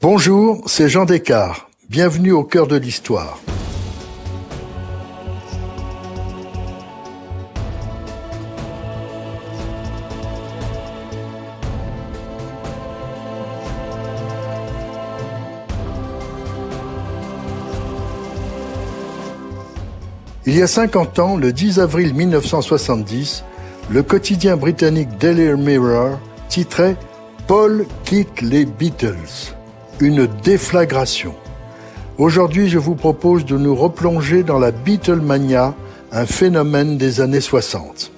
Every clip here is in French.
Bonjour, c'est Jean Descartes. Bienvenue au cœur de l'histoire. Il y a 50 ans, le 10 avril 1970, le quotidien britannique Daily Mirror titrait Paul quitte les Beatles. Une déflagration. Aujourd'hui, je vous propose de nous replonger dans la Beatlemania, un phénomène des années 60.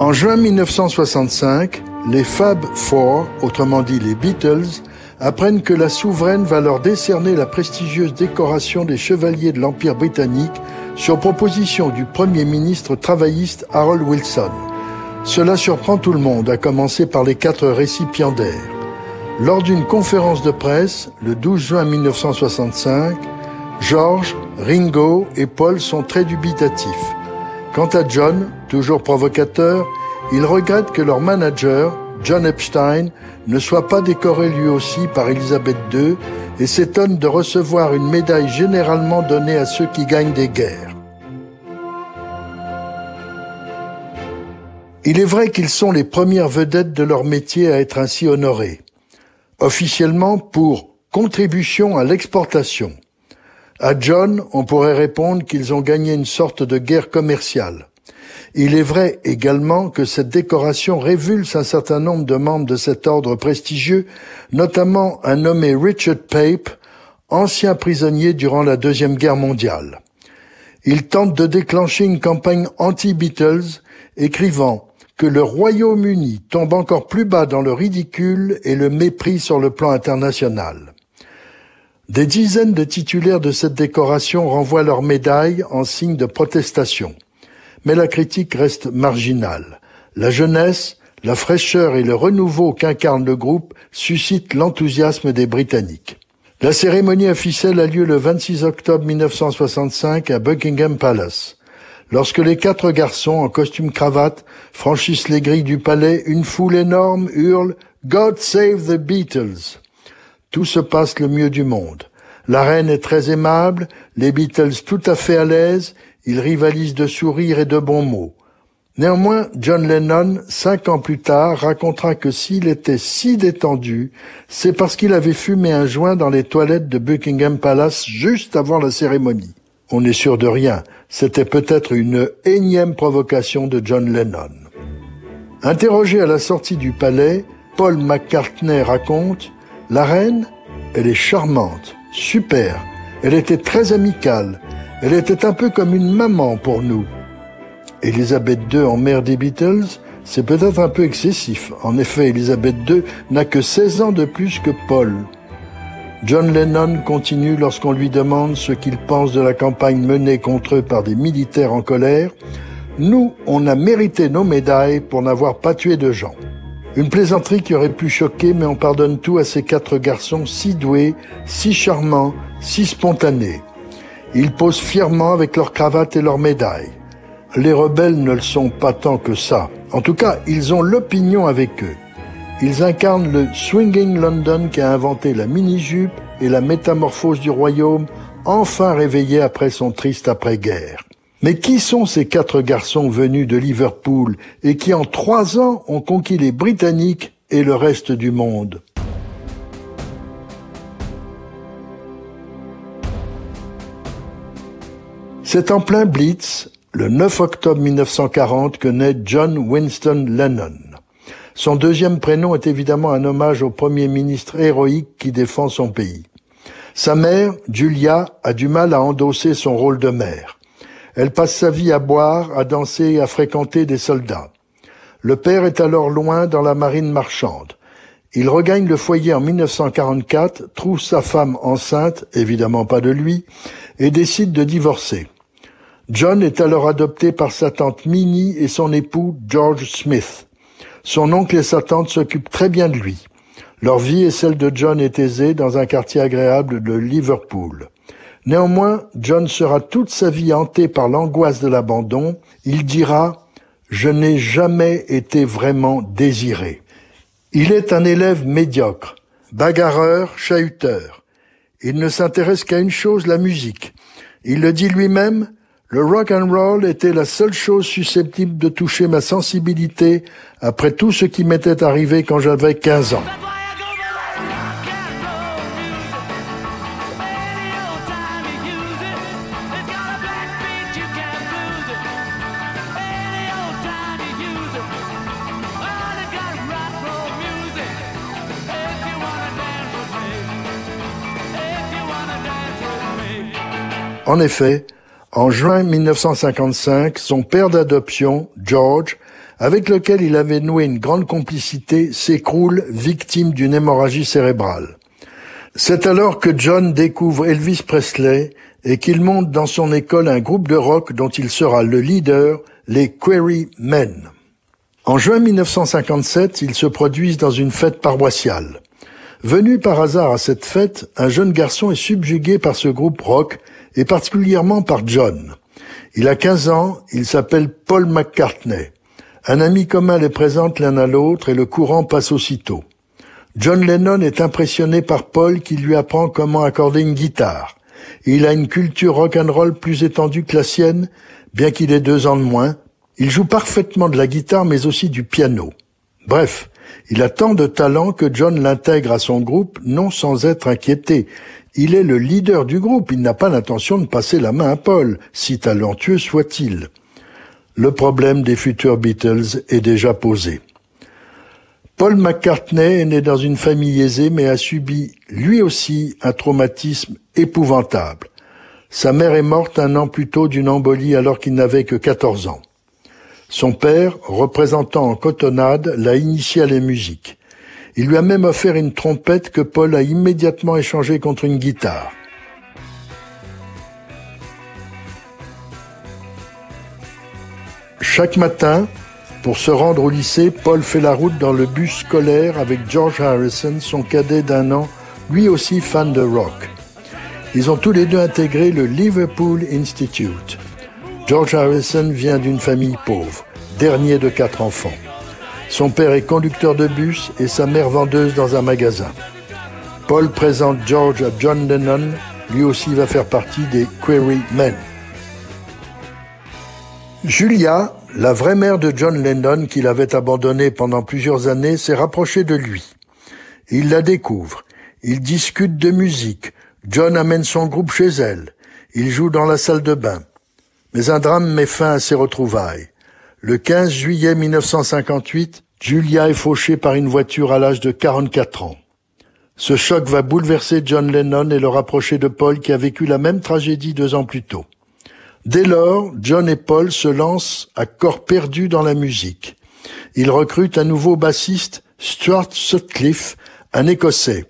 En juin 1965, les Fab Four, autrement dit les Beatles, apprennent que la souveraine va leur décerner la prestigieuse décoration des Chevaliers de l'Empire britannique sur proposition du Premier ministre travailliste Harold Wilson. Cela surprend tout le monde, à commencer par les quatre récipiendaires. Lors d'une conférence de presse, le 12 juin 1965, George, Ringo et Paul sont très dubitatifs. Quant à John, toujours provocateur, il regrette que leur manager, John Epstein, ne soit pas décoré lui aussi par Elisabeth II et s'étonne de recevoir une médaille généralement donnée à ceux qui gagnent des guerres. Il est vrai qu'ils sont les premières vedettes de leur métier à être ainsi honorés. Officiellement pour contribution à l'exportation. À John, on pourrait répondre qu'ils ont gagné une sorte de guerre commerciale. Il est vrai également que cette décoration révulse un certain nombre de membres de cet ordre prestigieux, notamment un nommé Richard Pape, ancien prisonnier durant la Deuxième Guerre mondiale. Il tente de déclencher une campagne anti-Beatles, écrivant que le Royaume-Uni tombe encore plus bas dans le ridicule et le mépris sur le plan international. Des dizaines de titulaires de cette décoration renvoient leurs médailles en signe de protestation. Mais la critique reste marginale. La jeunesse, la fraîcheur et le renouveau qu'incarne le groupe suscitent l'enthousiasme des Britanniques. La cérémonie officielle a lieu le 26 octobre 1965 à Buckingham Palace. Lorsque les quatre garçons en costume cravate franchissent les grilles du palais, une foule énorme hurle God save the Beatles. Tout se passe le mieux du monde. La reine est très aimable, les Beatles tout à fait à l'aise, ils rivalisent de sourires et de bons mots. Néanmoins, John Lennon, cinq ans plus tard, racontera que s'il était si détendu, c'est parce qu'il avait fumé un joint dans les toilettes de Buckingham Palace juste avant la cérémonie. On n'est sûr de rien, c'était peut-être une énième provocation de John Lennon. Interrogé à la sortie du palais, Paul McCartney raconte la reine, elle est charmante, super. Elle était très amicale. Elle était un peu comme une maman pour nous. Elisabeth II en mère des Beatles, c'est peut-être un peu excessif. En effet, Elisabeth II n'a que 16 ans de plus que Paul. John Lennon continue lorsqu'on lui demande ce qu'il pense de la campagne menée contre eux par des militaires en colère. Nous, on a mérité nos médailles pour n'avoir pas tué de gens. Une plaisanterie qui aurait pu choquer, mais on pardonne tout à ces quatre garçons si doués, si charmants, si spontanés. Ils posent fièrement avec leurs cravates et leurs médailles. Les rebelles ne le sont pas tant que ça. En tout cas, ils ont l'opinion avec eux. Ils incarnent le Swinging London qui a inventé la mini-jupe et la métamorphose du royaume, enfin réveillé après son triste après-guerre. Mais qui sont ces quatre garçons venus de Liverpool et qui en trois ans ont conquis les Britanniques et le reste du monde? C'est en plein Blitz, le 9 octobre 1940, que naît John Winston Lennon. Son deuxième prénom est évidemment un hommage au premier ministre héroïque qui défend son pays. Sa mère, Julia, a du mal à endosser son rôle de mère. Elle passe sa vie à boire, à danser et à fréquenter des soldats. Le père est alors loin dans la marine marchande. Il regagne le foyer en 1944, trouve sa femme enceinte, évidemment pas de lui, et décide de divorcer. John est alors adopté par sa tante Minnie et son époux George Smith. Son oncle et sa tante s'occupent très bien de lui. Leur vie et celle de John est aisée dans un quartier agréable de Liverpool. Néanmoins, John sera toute sa vie hanté par l'angoisse de l'abandon. Il dira Je n'ai jamais été vraiment désiré. Il est un élève médiocre, bagarreur, chahuteur. Il ne s'intéresse qu'à une chose, la musique. Il le dit lui-même, le rock and roll était la seule chose susceptible de toucher ma sensibilité après tout ce qui m'était arrivé quand j'avais 15 ans. En effet, en juin 1955, son père d'adoption, George, avec lequel il avait noué une grande complicité, s'écroule victime d'une hémorragie cérébrale. C'est alors que John découvre Elvis Presley et qu'il monte dans son école un groupe de rock dont il sera le leader, les Query Men. En juin 1957, ils se produisent dans une fête paroissiale. Venu par hasard à cette fête, un jeune garçon est subjugué par ce groupe rock et particulièrement par John. Il a 15 ans, il s'appelle Paul McCartney. Un ami commun les présente l'un à l'autre et le courant passe aussitôt. John Lennon est impressionné par Paul qui lui apprend comment accorder une guitare. Il a une culture rock'n'roll plus étendue que la sienne, bien qu'il ait deux ans de moins. Il joue parfaitement de la guitare mais aussi du piano. Bref, il a tant de talent que John l'intègre à son groupe non sans être inquiété. Il est le leader du groupe, il n'a pas l'intention de passer la main à Paul, si talentueux soit-il. Le problème des futurs Beatles est déjà posé. Paul McCartney est né dans une famille aisée mais a subi lui aussi un traumatisme épouvantable. Sa mère est morte un an plus tôt d'une embolie alors qu'il n'avait que 14 ans. Son père, représentant en cotonnade, l'a initié à la musique. Il lui a même offert une trompette que Paul a immédiatement échangée contre une guitare. Chaque matin, pour se rendre au lycée, Paul fait la route dans le bus scolaire avec George Harrison, son cadet d'un an, lui aussi fan de rock. Ils ont tous les deux intégré le Liverpool Institute. George Harrison vient d'une famille pauvre, dernier de quatre enfants. Son père est conducteur de bus et sa mère vendeuse dans un magasin. Paul présente George à John Lennon, lui aussi va faire partie des Query Men. Julia, la vraie mère de John Lennon qu'il avait abandonné pendant plusieurs années, s'est rapprochée de lui. Il la découvre. Ils discutent de musique. John amène son groupe chez elle. Ils jouent dans la salle de bain. Mais un drame met fin à ces retrouvailles. Le 15 juillet 1958, Julia est fauchée par une voiture à l'âge de 44 ans. Ce choc va bouleverser John Lennon et le rapprocher de Paul qui a vécu la même tragédie deux ans plus tôt. Dès lors, John et Paul se lancent à corps perdu dans la musique. Ils recrutent un nouveau bassiste, Stuart Sutcliffe, un Écossais.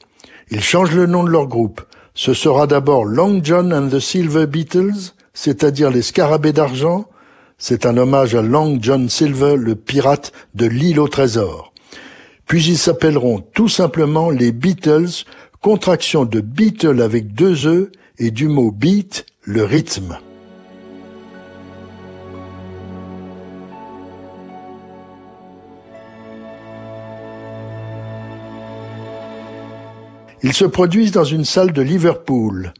Ils changent le nom de leur groupe. Ce sera d'abord Long John and the Silver Beatles, c'est-à-dire les scarabées d'argent, c'est un hommage à Long John Silver, le pirate de l'île au trésor. Puis ils s'appelleront tout simplement les Beatles, contraction de Beatle avec deux E et du mot beat, le rythme. Ils se produisent dans une salle de Liverpool.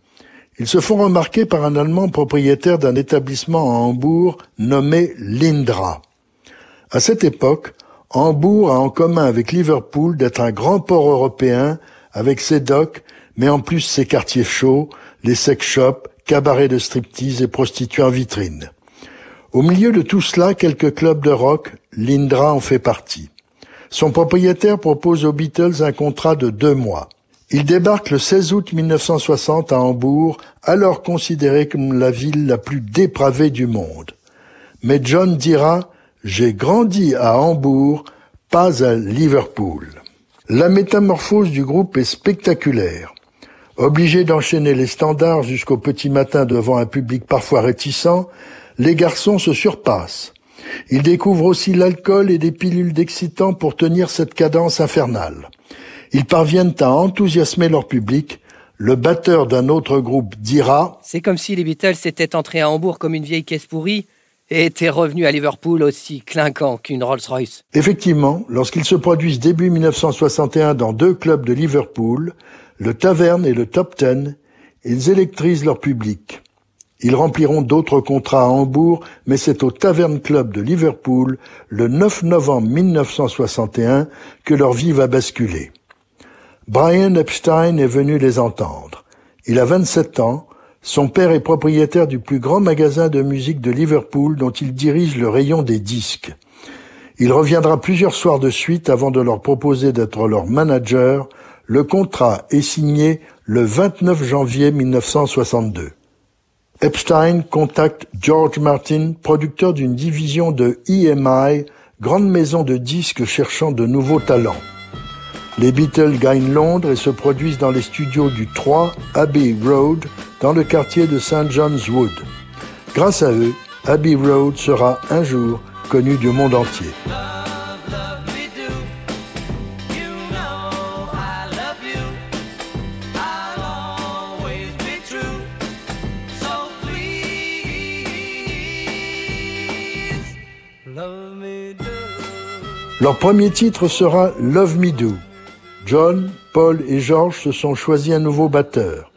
Ils se font remarquer par un Allemand propriétaire d'un établissement à Hambourg nommé Lindra. À cette époque, Hambourg a en commun avec Liverpool d'être un grand port européen avec ses docks, mais en plus ses quartiers chauds, les sex shops, cabarets de striptease et prostituées en vitrine. Au milieu de tout cela, quelques clubs de rock, Lindra en fait partie. Son propriétaire propose aux Beatles un contrat de deux mois. Il débarque le 16 août 1960 à Hambourg, alors considérée comme la ville la plus dépravée du monde. Mais John dira J'ai grandi à Hambourg, pas à Liverpool. La métamorphose du groupe est spectaculaire. Obligés d'enchaîner les standards jusqu'au petit matin devant un public parfois réticent, les garçons se surpassent. Ils découvrent aussi l'alcool et des pilules d'excitants pour tenir cette cadence infernale. Ils parviennent à enthousiasmer leur public. le batteur d'un autre groupe dira C'est comme si les Beatles étaient entrés à Hambourg comme une vieille caisse pourrie et étaient revenus à Liverpool aussi clinquant qu'une Rolls-Royce. Effectivement, lorsqu'ils se produisent début 1961 dans deux clubs de Liverpool, le Tavern et le Top Ten, ils électrisent leur public. Ils rempliront d'autres contrats à Hambourg, mais c'est au Tavern Club de Liverpool, le 9 novembre 1961, que leur vie va basculer. Brian Epstein est venu les entendre. Il a 27 ans, son père est propriétaire du plus grand magasin de musique de Liverpool dont il dirige le rayon des disques. Il reviendra plusieurs soirs de suite avant de leur proposer d'être leur manager. Le contrat est signé le 29 janvier 1962. Epstein contacte George Martin, producteur d'une division de EMI, grande maison de disques cherchant de nouveaux talents. Les Beatles gagnent Londres et se produisent dans les studios du 3 Abbey Road dans le quartier de St. John's Wood. Grâce à eux, Abbey Road sera un jour connu du monde entier. Leur premier titre sera Love Me Do. John, Paul et George se sont choisis un nouveau batteur.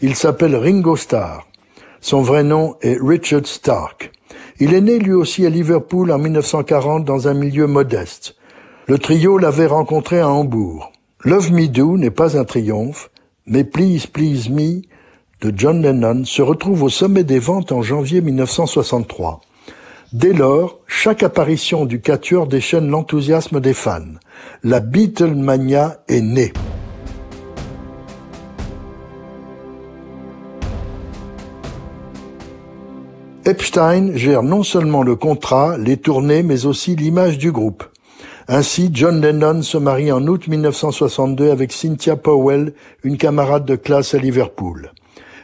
Il s'appelle Ringo Starr. Son vrai nom est Richard Stark. Il est né lui aussi à Liverpool en 1940 dans un milieu modeste. Le trio l'avait rencontré à Hambourg. Love Me Do n'est pas un triomphe, mais Please Please Me de John Lennon se retrouve au sommet des ventes en janvier 1963. Dès lors, chaque apparition du quatuor déchaîne l'enthousiasme des fans la Beatlemania est née. Epstein gère non seulement le contrat, les tournées, mais aussi l'image du groupe. Ainsi, John Lennon se marie en août 1962 avec Cynthia Powell, une camarade de classe à Liverpool.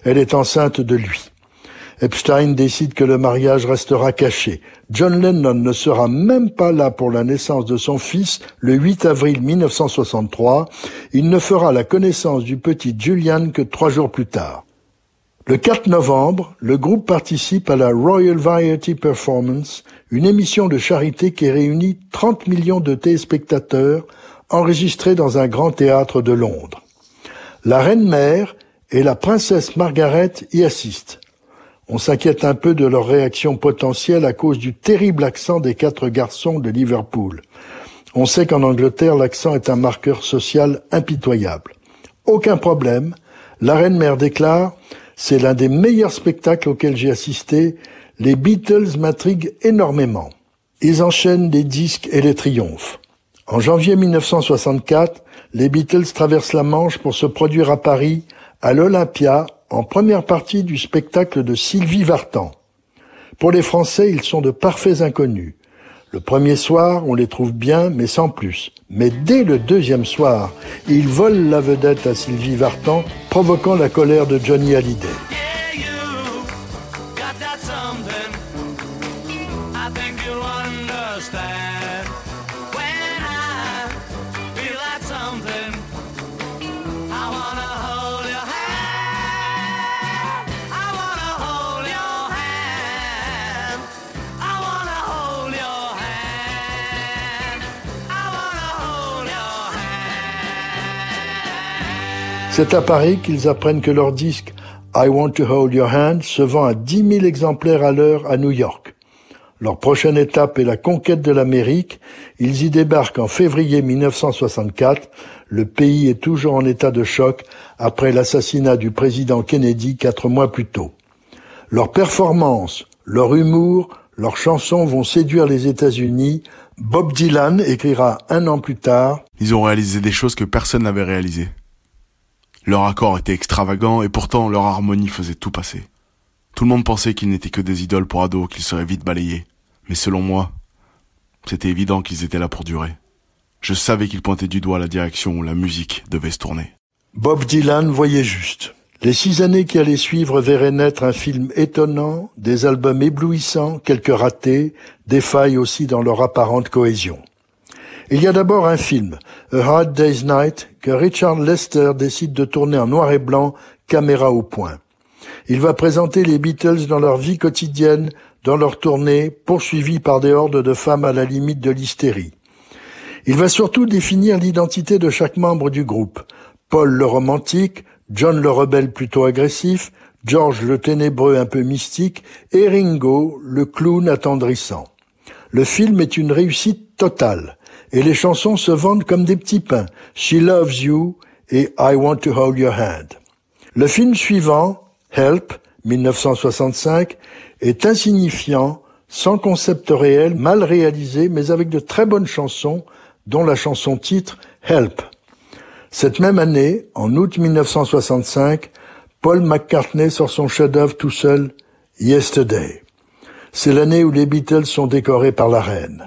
Elle est enceinte de lui. Epstein décide que le mariage restera caché. John Lennon ne sera même pas là pour la naissance de son fils le 8 avril 1963. Il ne fera la connaissance du petit Julian que trois jours plus tard. Le 4 novembre, le groupe participe à la Royal Variety Performance, une émission de charité qui réunit 30 millions de téléspectateurs enregistrés dans un grand théâtre de Londres. La reine-mère et la princesse Margaret y assistent. On s'inquiète un peu de leur réaction potentielle à cause du terrible accent des quatre garçons de Liverpool. On sait qu'en Angleterre, l'accent est un marqueur social impitoyable. Aucun problème. La reine-mère déclare, c'est l'un des meilleurs spectacles auxquels j'ai assisté. Les Beatles m'intriguent énormément. Ils enchaînent les disques et les triomphes. En janvier 1964, les Beatles traversent la Manche pour se produire à Paris, à l'Olympia, en première partie du spectacle de Sylvie Vartan. Pour les Français, ils sont de parfaits inconnus. Le premier soir, on les trouve bien, mais sans plus. Mais dès le deuxième soir, ils volent la vedette à Sylvie Vartan, provoquant la colère de Johnny Hallyday. C'est à Paris qu'ils apprennent que leur disque I Want to Hold Your Hand se vend à 10 000 exemplaires à l'heure à New York. Leur prochaine étape est la conquête de l'Amérique. Ils y débarquent en février 1964. Le pays est toujours en état de choc après l'assassinat du président Kennedy quatre mois plus tôt. Leur performance, leur humour, leurs chansons vont séduire les États-Unis. Bob Dylan écrira un an plus tard. Ils ont réalisé des choses que personne n'avait réalisées. Leur accord était extravagant et pourtant leur harmonie faisait tout passer. Tout le monde pensait qu'ils n'étaient que des idoles pour ados, qu'ils seraient vite balayés. Mais selon moi, c'était évident qu'ils étaient là pour durer. Je savais qu'ils pointaient du doigt la direction où la musique devait se tourner. Bob Dylan voyait juste. Les six années qui allaient suivre verraient naître un film étonnant, des albums éblouissants, quelques ratés, des failles aussi dans leur apparente cohésion. Il y a d'abord un film, A Hard Day's Night, que Richard Lester décide de tourner en noir et blanc, caméra au point. Il va présenter les Beatles dans leur vie quotidienne, dans leur tournée, poursuivis par des hordes de femmes à la limite de l'hystérie. Il va surtout définir l'identité de chaque membre du groupe. Paul le romantique, John le rebelle plutôt agressif, George le ténébreux un peu mystique et Ringo le clown attendrissant. Le film est une réussite totale et les chansons se vendent comme des petits pains. She Loves You et I Want to Hold Your Hand. Le film suivant, Help, 1965, est insignifiant, sans concept réel, mal réalisé, mais avec de très bonnes chansons, dont la chanson titre Help. Cette même année, en août 1965, Paul McCartney sort son chef-d'œuvre tout seul, Yesterday. C'est l'année où les Beatles sont décorés par la reine.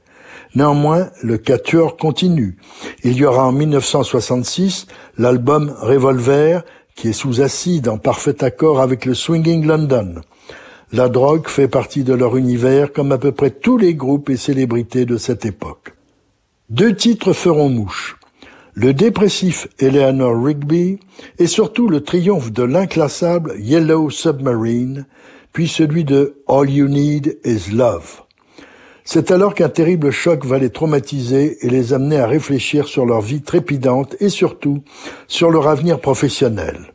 Néanmoins, le quatuor continue. Il y aura en 1966 l'album Revolver, qui est sous acide en parfait accord avec le Swinging London. La drogue fait partie de leur univers comme à peu près tous les groupes et célébrités de cette époque. Deux titres feront mouche. Le dépressif Eleanor Rigby et surtout le triomphe de l'inclassable Yellow Submarine, puis celui de All You Need Is Love. C'est alors qu'un terrible choc va les traumatiser et les amener à réfléchir sur leur vie trépidante et surtout sur leur avenir professionnel.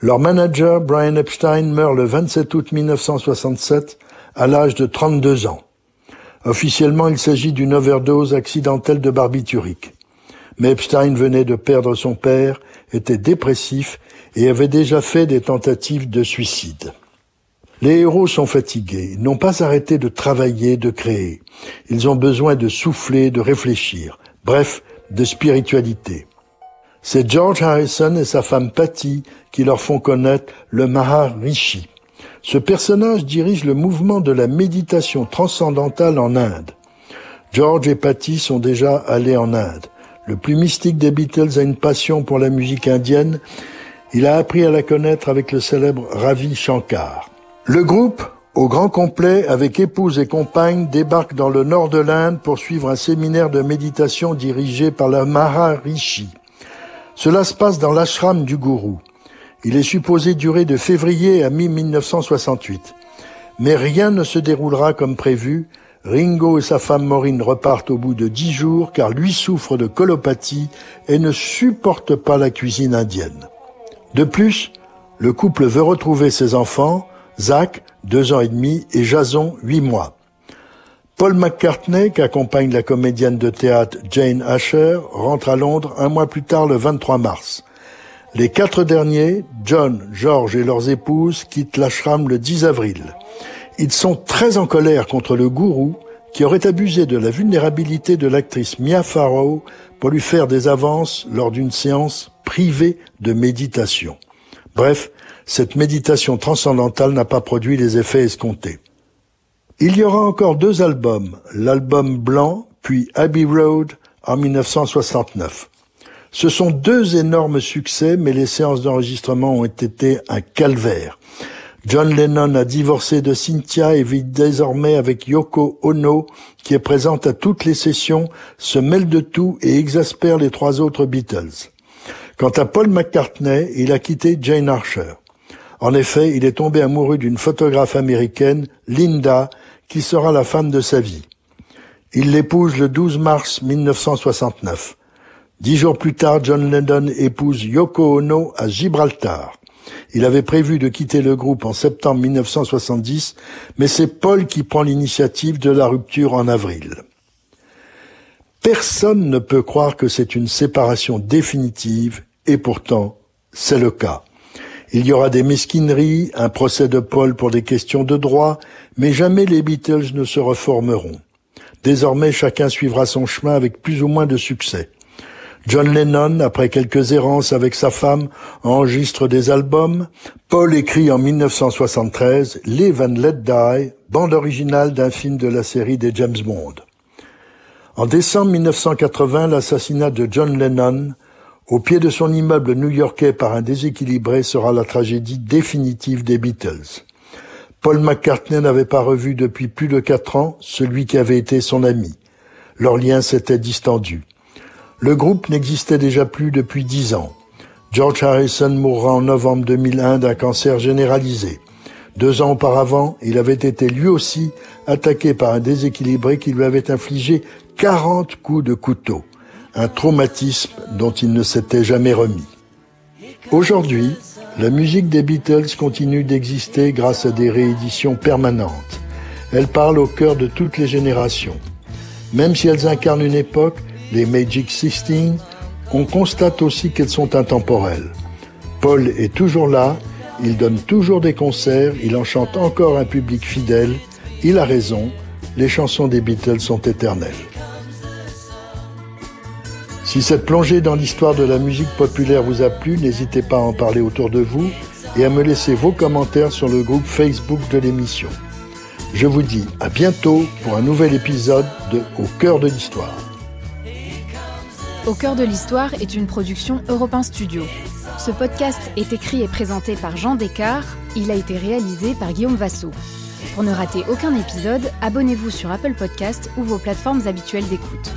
Leur manager, Brian Epstein, meurt le 27 août 1967 à l'âge de 32 ans. Officiellement, il s'agit d'une overdose accidentelle de barbiturique. Mais Epstein venait de perdre son père, était dépressif et avait déjà fait des tentatives de suicide. Les héros sont fatigués, n'ont pas arrêté de travailler, de créer. Ils ont besoin de souffler, de réfléchir, bref, de spiritualité. C'est George Harrison et sa femme Patty qui leur font connaître le Maharishi. Ce personnage dirige le mouvement de la méditation transcendantale en Inde. George et Patty sont déjà allés en Inde. Le plus mystique des Beatles a une passion pour la musique indienne. Il a appris à la connaître avec le célèbre Ravi Shankar. Le groupe, au grand complet, avec épouse et compagne, débarque dans le nord de l'Inde pour suivre un séminaire de méditation dirigé par la Maharishi. Cela se passe dans l'ashram du gourou. Il est supposé durer de février à mi-1968. Mais rien ne se déroulera comme prévu. Ringo et sa femme Maureen repartent au bout de dix jours car lui souffre de colopathie et ne supporte pas la cuisine indienne. De plus, le couple veut retrouver ses enfants, Zach, deux ans et demi, et Jason, huit mois. Paul McCartney, qui accompagne la comédienne de théâtre Jane Asher, rentre à Londres un mois plus tard le 23 mars. Les quatre derniers, John, George et leurs épouses, quittent l'ashram le 10 avril. Ils sont très en colère contre le gourou qui aurait abusé de la vulnérabilité de l'actrice Mia Farrow pour lui faire des avances lors d'une séance privée de méditation. Bref, cette méditation transcendantale n'a pas produit les effets escomptés. Il y aura encore deux albums, l'album blanc, puis Abbey Road en 1969. Ce sont deux énormes succès, mais les séances d'enregistrement ont été un calvaire. John Lennon a divorcé de Cynthia et vit désormais avec Yoko Ono, qui est présente à toutes les sessions, se mêle de tout et exaspère les trois autres Beatles. Quant à Paul McCartney, il a quitté Jane Archer. En effet, il est tombé amoureux d'une photographe américaine, Linda, qui sera la femme de sa vie. Il l'épouse le 12 mars 1969. Dix jours plus tard, John Lennon épouse Yoko Ono à Gibraltar. Il avait prévu de quitter le groupe en septembre 1970, mais c'est Paul qui prend l'initiative de la rupture en avril. Personne ne peut croire que c'est une séparation définitive, et pourtant, c'est le cas. Il y aura des mesquineries, un procès de Paul pour des questions de droit, mais jamais les Beatles ne se reformeront. Désormais, chacun suivra son chemin avec plus ou moins de succès. John Lennon, après quelques errances avec sa femme, enregistre des albums. Paul écrit en 1973 Live and Let Die, bande originale d'un film de la série des James Bond. En décembre 1980, l'assassinat de John Lennon au pied de son immeuble new-yorkais par un déséquilibré sera la tragédie définitive des Beatles. Paul McCartney n'avait pas revu depuis plus de quatre ans celui qui avait été son ami. Leur lien s'était distendu. Le groupe n'existait déjà plus depuis dix ans. George Harrison mourra en novembre 2001 d'un cancer généralisé. Deux ans auparavant, il avait été lui aussi attaqué par un déséquilibré qui lui avait infligé 40 coups de couteau, un traumatisme dont il ne s'était jamais remis. Aujourd'hui, la musique des Beatles continue d'exister grâce à des rééditions permanentes. Elle parle au cœur de toutes les générations. Même si elles incarnent une époque, les Magic Sixteen, on constate aussi qu'elles sont intemporelles. Paul est toujours là, il donne toujours des concerts, il enchante encore un public fidèle, il a raison, les chansons des Beatles sont éternelles. Si cette plongée dans l'histoire de la musique populaire vous a plu, n'hésitez pas à en parler autour de vous et à me laisser vos commentaires sur le groupe Facebook de l'émission. Je vous dis à bientôt pour un nouvel épisode de Au cœur de l'histoire. Au cœur de l'histoire est une production Europe Studio. Ce podcast est écrit et présenté par Jean Descartes. Il a été réalisé par Guillaume Vassot. Pour ne rater aucun épisode, abonnez-vous sur Apple Podcast ou vos plateformes habituelles d'écoute.